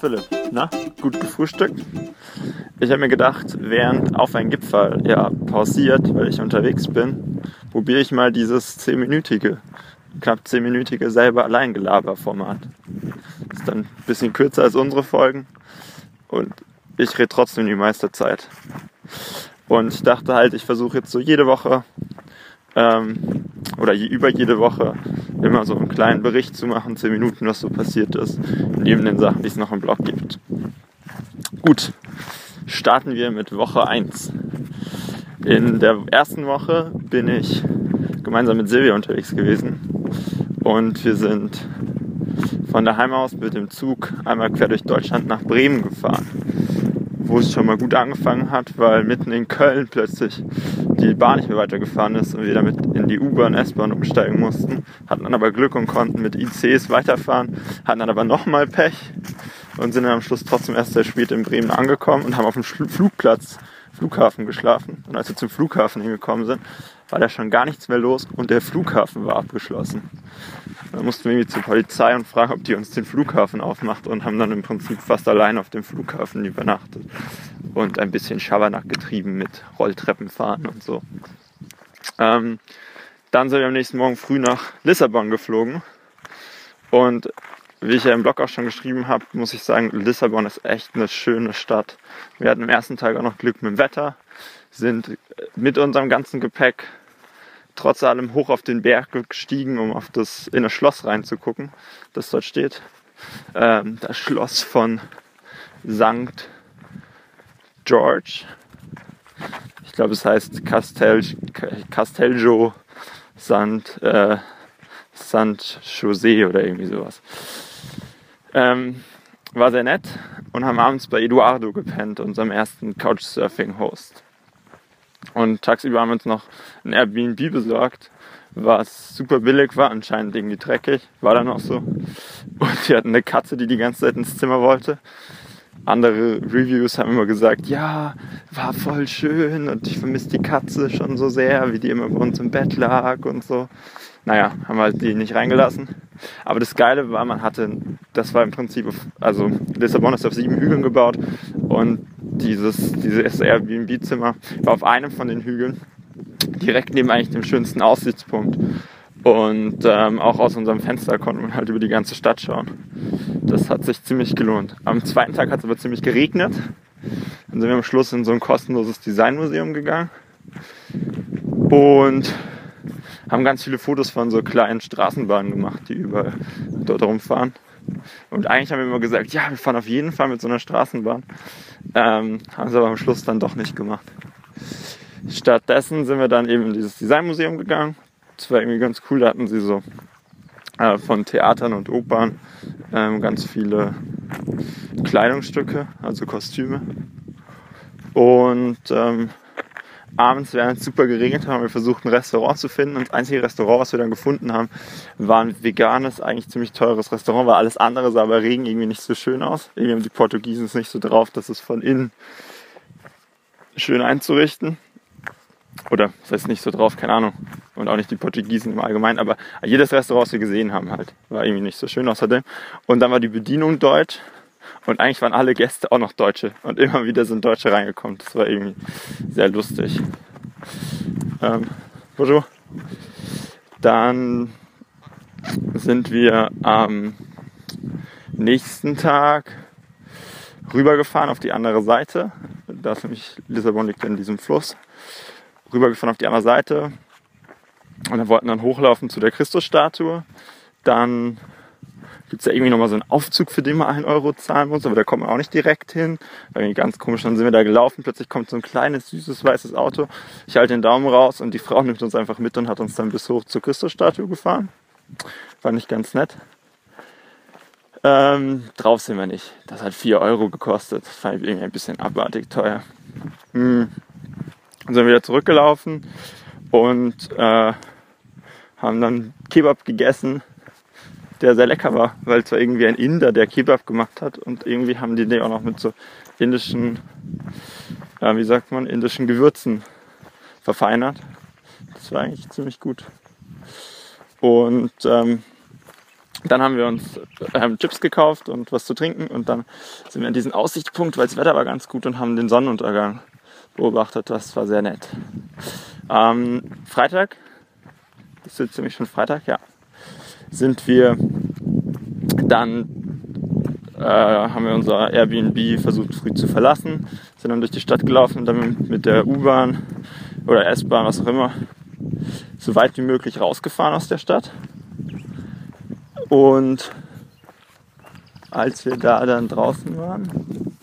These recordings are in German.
Philipp, na, gut gefrühstückt? Ich habe mir gedacht, während auf ein Gipfel ja pausiert, weil ich unterwegs bin, probiere ich mal dieses 10-minütige, knapp 10-minütige selber Alleingelaber-Format. Ist dann ein bisschen kürzer als unsere Folgen und ich rede trotzdem die meiste Zeit. Und ich dachte halt, ich versuche jetzt so jede Woche ähm, oder über jede Woche immer so einen kleinen Bericht zu machen, 10 Minuten, was so passiert ist, neben den Sachen, die es noch im Blog gibt. Gut, starten wir mit Woche 1. In der ersten Woche bin ich gemeinsam mit Silvia unterwegs gewesen und wir sind von daheim aus mit dem Zug einmal quer durch Deutschland nach Bremen gefahren wo es schon mal gut angefangen hat, weil mitten in Köln plötzlich die Bahn nicht mehr weitergefahren ist und wir damit in die U-Bahn, S-Bahn umsteigen mussten. Hatten dann aber Glück und konnten mit ICs weiterfahren, hatten dann aber nochmal Pech und sind dann am Schluss trotzdem erst sehr spät in Bremen angekommen und haben auf dem Flugplatz, Flughafen geschlafen. Und als wir zum Flughafen hingekommen sind, war da schon gar nichts mehr los und der Flughafen war abgeschlossen. Dann mussten wir irgendwie zur Polizei und fragen, ob die uns den Flughafen aufmacht und haben dann im Prinzip fast allein auf dem Flughafen übernachtet und ein bisschen Schabernack getrieben mit Rolltreppen fahren und so. Ähm, dann sind wir am nächsten Morgen früh nach Lissabon geflogen und wie ich ja im Blog auch schon geschrieben habe, muss ich sagen, Lissabon ist echt eine schöne Stadt. Wir hatten am ersten Tag auch noch Glück mit dem Wetter, sind mit unserem ganzen Gepäck trotz allem hoch auf den Berg gestiegen, um auf das in das Schloss reinzugucken, das dort steht. Ähm, das Schloss von St. George. Ich glaube, es heißt Castel, Castelgio Sant, äh, Sant oder irgendwie sowas. Ähm, war sehr nett und haben abends bei Eduardo gepennt, unserem ersten Couchsurfing-Host. Und tagsüber haben wir uns noch ein Airbnb besorgt, was super billig war, anscheinend irgendwie dreckig, war dann auch so. Und wir hatten eine Katze, die die ganze Zeit ins Zimmer wollte. Andere Reviews haben immer gesagt, ja, war voll schön und ich vermisse die Katze schon so sehr, wie die immer bei uns im Bett lag und so. Naja, haben wir halt die nicht reingelassen. Aber das Geile war, man hatte, das war im Prinzip, also Lissabon ist auf sieben Hügeln gebaut und dieses, dieses Airbnb-Zimmer war auf einem von den Hügeln, direkt neben eigentlich dem schönsten Aussichtspunkt. Und ähm, auch aus unserem Fenster konnte man halt über die ganze Stadt schauen. Das hat sich ziemlich gelohnt. Am zweiten Tag hat es aber ziemlich geregnet. Dann sind wir am Schluss in so ein kostenloses Designmuseum gegangen. Und haben ganz viele Fotos von so kleinen Straßenbahnen gemacht, die überall dort rumfahren. Und eigentlich haben wir immer gesagt, ja, wir fahren auf jeden Fall mit so einer Straßenbahn. Ähm, haben sie aber am Schluss dann doch nicht gemacht. Stattdessen sind wir dann eben in dieses Designmuseum gegangen. Das war irgendwie ganz cool, da hatten sie so äh, von Theatern und Opern ähm, ganz viele Kleidungsstücke, also Kostüme. Und ähm, abends, während es super geregnet hat, haben wir versucht, ein Restaurant zu finden. Und das einzige Restaurant, was wir dann gefunden haben, war ein veganes, eigentlich ziemlich teures Restaurant, weil alles andere sah bei Regen irgendwie nicht so schön aus. Irgendwie haben die Portugiesen es nicht so drauf, dass es von innen schön einzurichten. Oder das heißt nicht so drauf, keine Ahnung. Und auch nicht die Portugiesen im Allgemeinen, aber jedes Restaurant, was wir gesehen haben, halt, war irgendwie nicht so schön außerdem. Und dann war die Bedienung deutsch und eigentlich waren alle Gäste auch noch Deutsche. Und immer wieder sind Deutsche reingekommen. Das war irgendwie sehr lustig. Ähm, bonjour. Dann sind wir am nächsten Tag rübergefahren auf die andere Seite. Da ist nämlich Lissabon liegt in diesem Fluss. Rübergefahren auf die andere Seite. Und dann wollten dann hochlaufen zu der Christusstatue. Dann gibt es ja irgendwie nochmal so einen Aufzug, für den man einen Euro zahlen muss, aber da kommt man auch nicht direkt hin. Irgendwie ganz komisch, dann sind wir da gelaufen, plötzlich kommt so ein kleines, süßes, weißes Auto. Ich halte den Daumen raus und die Frau nimmt uns einfach mit und hat uns dann bis hoch zur Christusstatue gefahren. Fand ich ganz nett. Ähm, drauf sind wir nicht. Das hat 4 Euro gekostet. Das fand ich irgendwie ein bisschen abartig teuer. Hm. Dann sind wir wieder zurückgelaufen und äh, haben dann Kebab gegessen der sehr lecker war, weil es war irgendwie ein Inder, der Kebab gemacht hat und irgendwie haben die den auch noch mit so indischen, ja, wie sagt man, indischen Gewürzen verfeinert. Das war eigentlich ziemlich gut. Und ähm, Dann haben wir uns ähm, Chips gekauft und was zu trinken und dann sind wir an diesen Aussichtspunkt, weil das Wetter war ganz gut und haben den Sonnenuntergang beobachtet. Das war sehr nett. Ähm, Freitag, das ist jetzt ziemlich schon Freitag, ja, sind wir dann äh, haben wir unser Airbnb versucht früh zu verlassen, sind dann durch die Stadt gelaufen, dann mit der U-Bahn oder S-Bahn, was auch immer, so weit wie möglich rausgefahren aus der Stadt. Und als wir da dann draußen waren,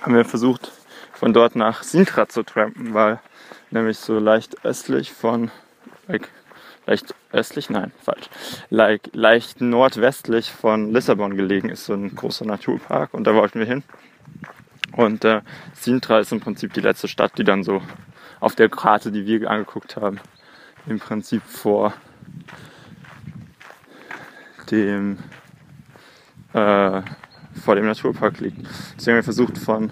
haben wir versucht, von dort nach Sintra zu trampen, weil nämlich so leicht östlich von, like, leicht östlich, nein, falsch, like, leicht nordwestlich von Lissabon gelegen ist, so ein großer Naturpark und da wollten wir hin. Und äh, Sintra ist im Prinzip die letzte Stadt, die dann so auf der Karte, die wir angeguckt haben, im Prinzip vor dem äh, vor dem Naturpark liegt. Deswegen haben wir versucht, von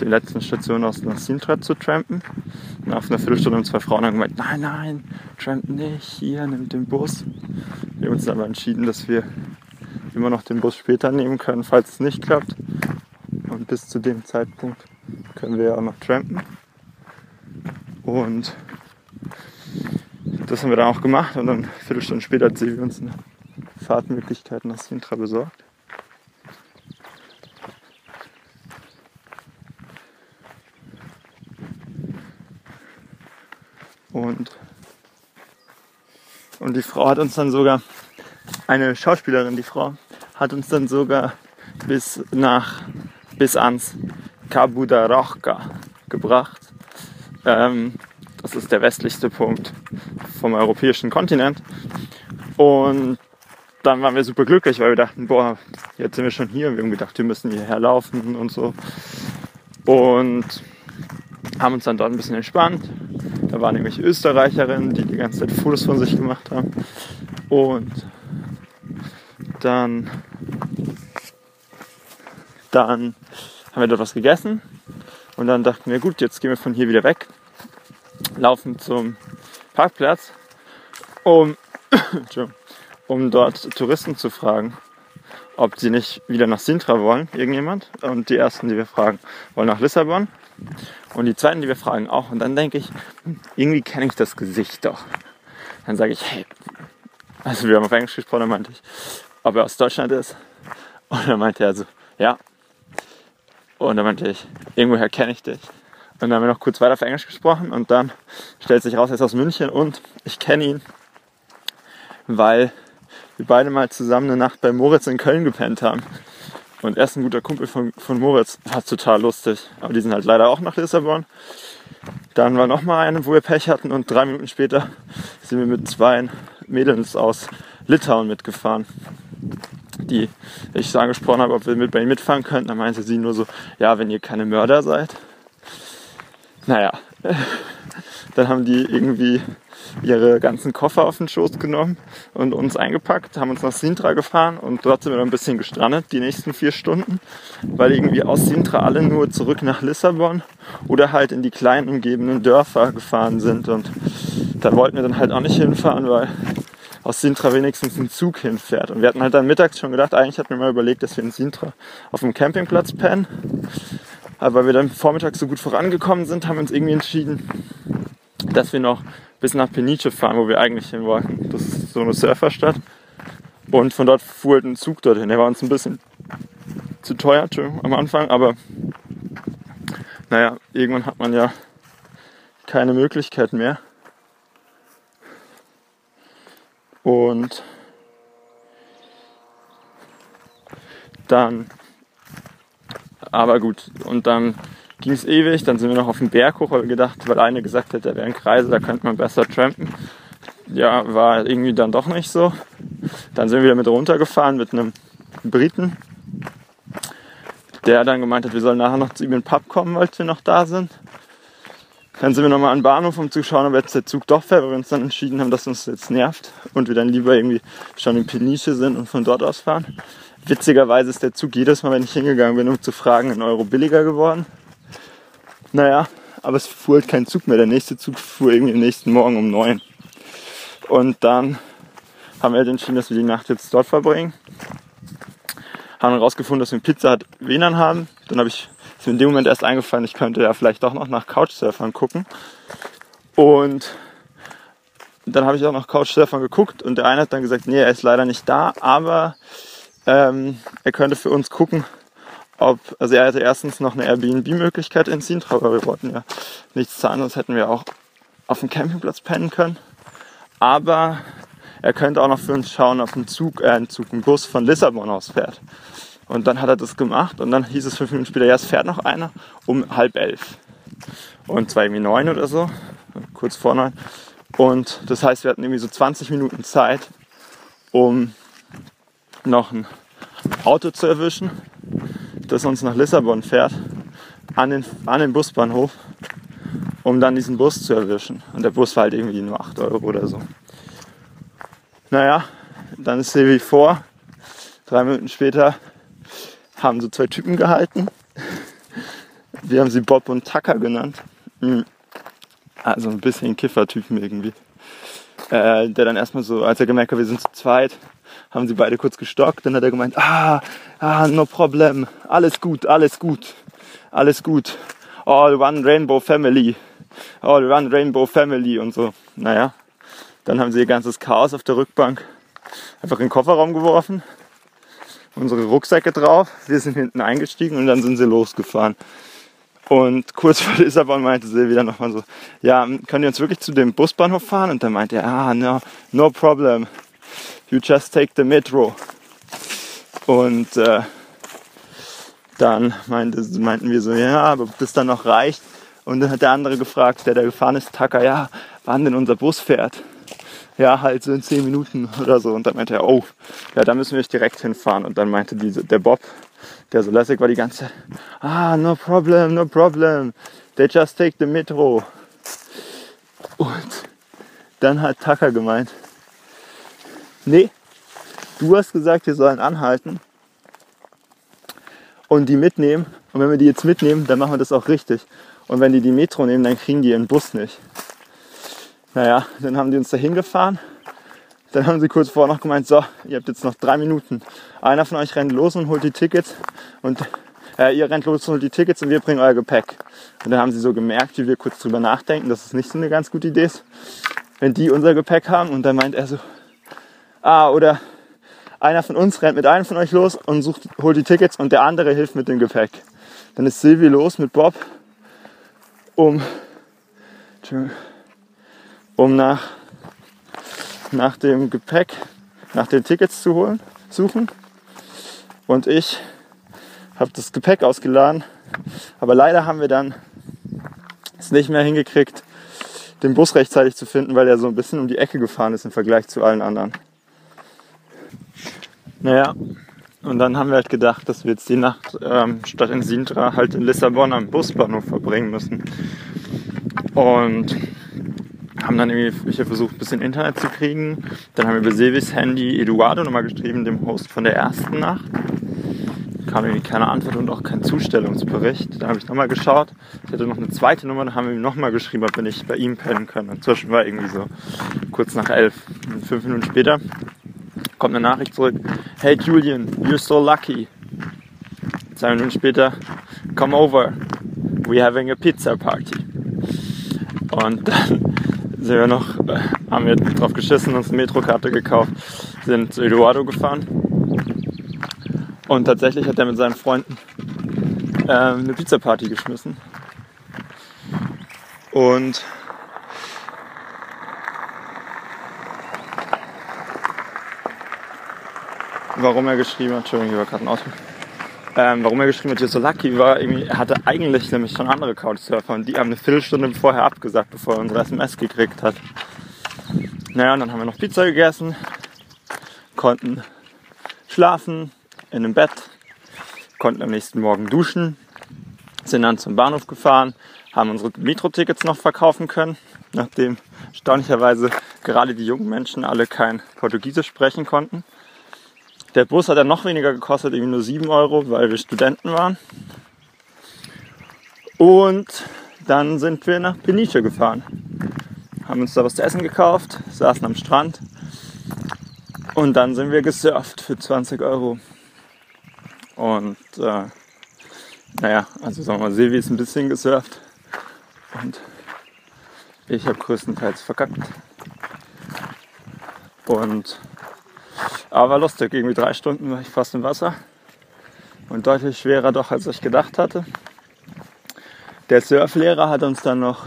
der letzten Station aus nach Sintra zu trampen. Nach einer Viertelstunde haben zwei Frauen haben gemeint, nein, nein, tramp nicht, hier, nimm den Bus. Wir haben uns aber entschieden, dass wir immer noch den Bus später nehmen können, falls es nicht klappt. Und bis zu dem Zeitpunkt können wir ja auch noch trampen. Und das haben wir dann auch gemacht und dann eine Viertelstunde später hat sie uns eine Fahrtmöglichkeit nach Sintra besorgt. Und, und die Frau hat uns dann sogar, eine Schauspielerin, die Frau, hat uns dann sogar bis nach, bis ans Cabo da Roca gebracht. Ähm, das ist der westlichste Punkt vom europäischen Kontinent. Und dann waren wir super glücklich, weil wir dachten, boah, jetzt sind wir schon hier. Wir haben gedacht, wir müssen hierher laufen und so. Und haben uns dann dort ein bisschen entspannt. Da waren nämlich Österreicherinnen, die die ganze Zeit Fotos von sich gemacht haben. Und dann, dann haben wir dort was gegessen. Und dann dachten wir, gut, jetzt gehen wir von hier wieder weg, laufen zum Parkplatz, um, um dort Touristen zu fragen, ob sie nicht wieder nach Sintra wollen, irgendjemand. Und die ersten, die wir fragen, wollen nach Lissabon. Und die zweiten, die wir fragen, auch. Und dann denke ich, irgendwie kenne ich das Gesicht doch. Dann sage ich, hey, also wir haben auf Englisch gesprochen, dann meinte ich, ob er aus Deutschland ist. Und dann meinte er so, ja. Und dann meinte ich, irgendwoher kenne ich dich. Und dann haben wir noch kurz weiter auf Englisch gesprochen und dann stellt sich raus, er ist aus München und ich kenne ihn, weil wir beide mal zusammen eine Nacht bei Moritz in Köln gepennt haben. Und er ist ein guter Kumpel von, von Moritz. War total lustig. Aber die sind halt leider auch nach Lissabon. Dann war noch mal eine, wo wir Pech hatten. Und drei Minuten später sind wir mit zwei Mädels aus Litauen mitgefahren. Die ich so angesprochen habe, ob wir mit bei ihnen mitfahren könnten. Da meinte sie nur so, ja, wenn ihr keine Mörder seid. Naja, dann haben die irgendwie ihre ganzen Koffer auf den Schoß genommen und uns eingepackt, haben uns nach Sintra gefahren und dort sind wir dann ein bisschen gestrandet, die nächsten vier Stunden, weil irgendwie aus Sintra alle nur zurück nach Lissabon oder halt in die kleinen umgebenden Dörfer gefahren sind und da wollten wir dann halt auch nicht hinfahren, weil aus Sintra wenigstens ein Zug hinfährt. Und wir hatten halt dann mittags schon gedacht, eigentlich hatten wir mal überlegt, dass wir in Sintra auf dem Campingplatz pennen. Aber weil wir dann vormittags so gut vorangekommen sind, haben wir uns irgendwie entschieden, dass wir noch bis nach Peniche fahren, wo wir eigentlich hin wollten. Das ist so eine Surferstadt. Und von dort fuhr halt ein Zug dorthin. Der war uns ein bisschen zu teuer am Anfang, aber naja, irgendwann hat man ja keine Möglichkeit mehr. Und dann, aber gut, und dann ging es ewig. Dann sind wir noch auf den Berg hoch, weil wir gedacht, weil eine gesagt hat, da wäre ein Kreisel, da könnte man besser trampen. Ja, war irgendwie dann doch nicht so. Dann sind wir wieder mit runtergefahren mit einem Briten, der dann gemeint hat, wir sollen nachher noch zu ihm in den Pub kommen, weil wir noch da sind. Dann sind wir nochmal an Bahnhof, um zu schauen, ob jetzt der Zug doch fährt, weil wir uns dann entschieden haben, dass uns jetzt nervt und wir dann lieber irgendwie schon in Peniche sind und von dort aus fahren. Witzigerweise ist der Zug jedes Mal, wenn ich hingegangen bin, um zu fragen, einen Euro billiger geworden. Naja, aber es fuhr halt kein Zug mehr. Der nächste Zug fuhr irgendwie am nächsten Morgen um neun. Und dann haben wir halt entschieden, dass wir die Nacht jetzt dort verbringen. Haben dann rausgefunden, dass wir Pizza Hut WLAN haben. Dann habe ich ist mir in dem Moment erst eingefallen, ich könnte ja vielleicht doch noch nach Couchsurfern gucken. Und dann habe ich auch nach Couchsurfern geguckt und der eine hat dann gesagt, nee, er ist leider nicht da, aber ähm, er könnte für uns gucken, ob, also er hatte erstens noch eine Airbnb-Möglichkeit in Sintra, aber wir wollten ja nichts zahlen, sonst hätten wir auch auf dem Campingplatz pennen können. Aber er könnte auch noch für uns schauen, ob ein Zug, äh, ein Zug, ein Bus von Lissabon aus fährt. Und dann hat er das gemacht und dann hieß es fünf Minuten später, ja, es fährt noch einer um halb elf. Und zwar irgendwie neun oder so, kurz vor neun. Und das heißt, wir hatten irgendwie so 20 Minuten Zeit, um noch ein Auto zu erwischen, das uns nach Lissabon fährt, an den, an den Busbahnhof, um dann diesen Bus zu erwischen. Und der Bus war halt irgendwie nur 8 Euro oder so. Naja, dann ist Silvi vor. Drei Minuten später haben so zwei Typen gehalten. Wir haben sie Bob und Tucker genannt. Hm. Also ein bisschen Kiffertypen irgendwie. Äh, der dann erstmal so, als er gemerkt hat, wir sind zu zweit, haben sie beide kurz gestockt. Dann hat er gemeint, ah, ah, no problem, alles gut, alles gut, alles gut. All one Rainbow Family, all one Rainbow Family und so. Naja, dann haben sie ihr ganzes Chaos auf der Rückbank einfach in den Kofferraum geworfen, unsere Rucksäcke drauf, wir sind hinten eingestiegen und dann sind sie losgefahren. Und kurz vor Lissabon meinte Silvi dann nochmal so, ja, können wir uns wirklich zu dem Busbahnhof fahren? Und dann meinte er, ah, no, no problem. You just take the metro. Und äh, dann meinte, meinten wir so, ja, aber ob das dann noch reicht. Und dann hat der andere gefragt, der da gefahren ist, Tucker, ja, wann denn unser Bus fährt. Ja, halt so in zehn Minuten oder so. Und dann meinte er, oh, ja, da müssen wir direkt hinfahren. Und dann meinte diese, der Bob, der so lässig war die ganze Zeit, ah, no problem, no problem, they just take the metro. Und dann hat Tucker gemeint, nee, du hast gesagt, wir sollen anhalten und die mitnehmen. Und wenn wir die jetzt mitnehmen, dann machen wir das auch richtig. Und wenn die die Metro nehmen, dann kriegen die ihren Bus nicht. Naja, dann haben die uns dahin gefahren dann haben sie kurz vorher noch gemeint, so, ihr habt jetzt noch drei Minuten. Einer von euch rennt los und holt die Tickets und äh, ihr rennt los und holt die Tickets und wir bringen euer Gepäck. Und dann haben sie so gemerkt, wie wir kurz drüber nachdenken, dass es nicht so eine ganz gute Idee ist, wenn die unser Gepäck haben. Und dann meint er so, ah, oder einer von uns rennt mit einem von euch los und sucht, holt die Tickets und der andere hilft mit dem Gepäck. Dann ist Silvi los mit Bob, um, um nach nach dem Gepäck, nach den Tickets zu holen, suchen. Und ich habe das Gepäck ausgeladen. Aber leider haben wir dann es nicht mehr hingekriegt, den Bus rechtzeitig zu finden, weil er so ein bisschen um die Ecke gefahren ist im Vergleich zu allen anderen. Naja, und dann haben wir halt gedacht, dass wir jetzt die Nacht ähm, statt in Sintra halt in Lissabon am Busbahnhof verbringen müssen. Und haben dann irgendwie ich versucht, ein bisschen Internet zu kriegen. Dann haben wir über Silvis Handy Eduardo nochmal geschrieben, dem Host von der ersten Nacht. Kam irgendwie keine Antwort und auch kein Zustellungsbericht. Da habe ich nochmal geschaut. Ich hatte noch eine zweite Nummer, da haben wir ihm nochmal geschrieben, ob wir nicht bei ihm pennen können. Inzwischen war irgendwie so kurz nach elf. Fünf Minuten später kommt eine Nachricht zurück. Hey Julian, you're so lucky. Zwei Minuten später, come over. We're having a pizza party. Und dann sind wir noch, äh, haben wir drauf geschissen, uns eine Metrokarte gekauft, sind zu Eduardo gefahren. Und tatsächlich hat er mit seinen Freunden äh, eine Pizza-Party geschmissen. Und warum er geschrieben hat, Entschuldigung, hier war gerade ein Auto. Ähm, warum er geschrieben hat, you're so lucky, war irgendwie, er hatte eigentlich nämlich schon andere Couchsurfer und die haben eine Viertelstunde vorher abgesagt, bevor er unsere SMS gekriegt hat. Naja, und dann haben wir noch Pizza gegessen, konnten schlafen in einem Bett, konnten am nächsten Morgen duschen, sind dann zum Bahnhof gefahren, haben unsere Metro-Tickets noch verkaufen können, nachdem erstaunlicherweise gerade die jungen Menschen alle kein Portugiesisch sprechen konnten. Der Bus hat dann noch weniger gekostet, irgendwie nur 7 Euro, weil wir Studenten waren. Und dann sind wir nach Peniche gefahren. Haben uns da was zu essen gekauft, saßen am Strand Und dann sind wir gesurft für 20 Euro. Und äh, naja, also sagen wir mal, Silvi ist ein bisschen gesurft. Und ich habe größtenteils verkackt. Und aber lustig, irgendwie drei Stunden war ich fast im Wasser. Und deutlich schwerer doch, als ich gedacht hatte. Der Surflehrer hat uns dann noch,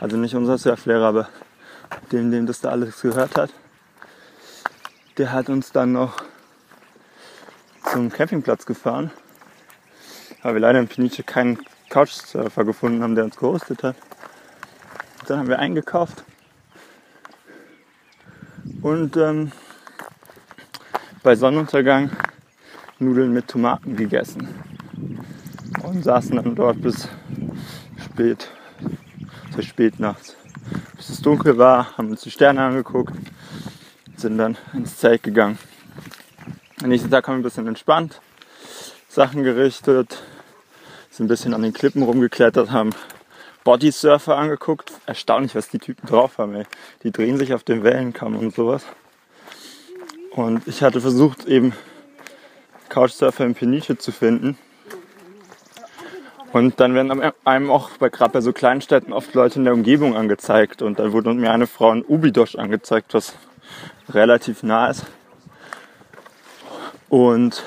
also nicht unser Surflehrer, aber dem, dem das da alles gehört hat, der hat uns dann noch zum Campingplatz gefahren. Weil wir leider in Peniche keinen Couchsurfer gefunden haben, der uns gehostet hat. Dann haben wir eingekauft. Und ähm, bei Sonnenuntergang Nudeln mit Tomaten gegessen. Und saßen dann dort bis spät, so spät nachts. Bis es dunkel war, haben uns die Sterne angeguckt, sind dann ins Zelt gegangen. Am nächsten Tag haben wir ein bisschen entspannt, Sachen gerichtet, sind ein bisschen an den Klippen rumgeklettert, haben Bodysurfer angeguckt. Erstaunlich, was die Typen drauf haben. Ey. Die drehen sich auf den Wellenkamm und sowas. Und ich hatte versucht, eben Couchsurfer in Peniche zu finden. Und dann werden einem auch bei, gerade bei so kleinen Städten oft Leute in der Umgebung angezeigt. Und dann wurde mir eine Frau in Ubidosch angezeigt, was relativ nah ist. Und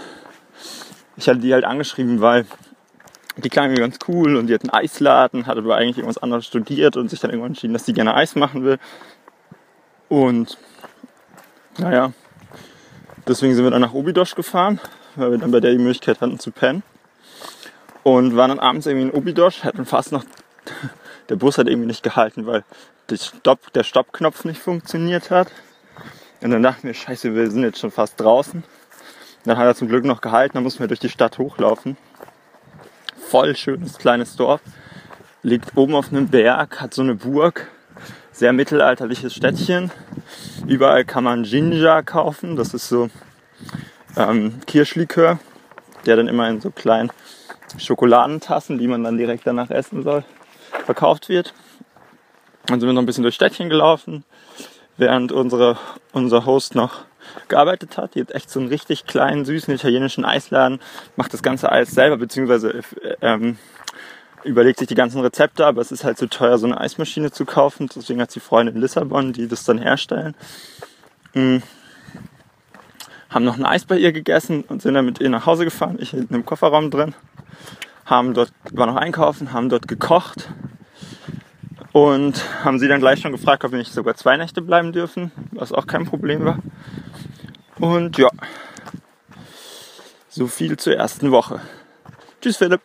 ich hatte die halt angeschrieben, weil die klang mir ganz cool und die hat einen Eisladen, hat aber eigentlich irgendwas anderes studiert und sich dann irgendwann entschieden, dass sie gerne Eis machen will. Und naja, deswegen sind wir dann nach Obidosch gefahren, weil wir dann bei der die Möglichkeit hatten zu pennen. Und waren dann abends irgendwie in Obidosch, hatten fast noch, der Bus hat irgendwie nicht gehalten, weil Stopp, der Stoppknopf nicht funktioniert hat. Und dann dachten wir, scheiße, wir sind jetzt schon fast draußen. Dann hat er zum Glück noch gehalten, dann mussten wir durch die Stadt hochlaufen voll schönes kleines Dorf. Liegt oben auf einem Berg, hat so eine Burg. Sehr mittelalterliches Städtchen. Überall kann man Ginger kaufen. Das ist so ähm, Kirschlikör, der dann immer in so kleinen Schokoladentassen, die man dann direkt danach essen soll, verkauft wird. Dann sind wir noch ein bisschen durchs Städtchen gelaufen, während unsere, unser Host noch gearbeitet hat. Die hat echt so einen richtig kleinen, süßen italienischen Eisladen, macht das ganze Eis selber, beziehungsweise äh, ähm, überlegt sich die ganzen Rezepte, aber es ist halt so teuer, so eine Eismaschine zu kaufen. Deswegen hat sie Freunde in Lissabon, die das dann herstellen. Mhm. Haben noch ein Eis bei ihr gegessen und sind dann mit ihr nach Hause gefahren. Ich hinten im Kofferraum drin. Haben dort, war noch einkaufen, haben dort gekocht und haben sie dann gleich schon gefragt, ob wir nicht sogar zwei Nächte bleiben dürfen, was auch kein Problem war. Und ja, so viel zur ersten Woche. Tschüss Philipp.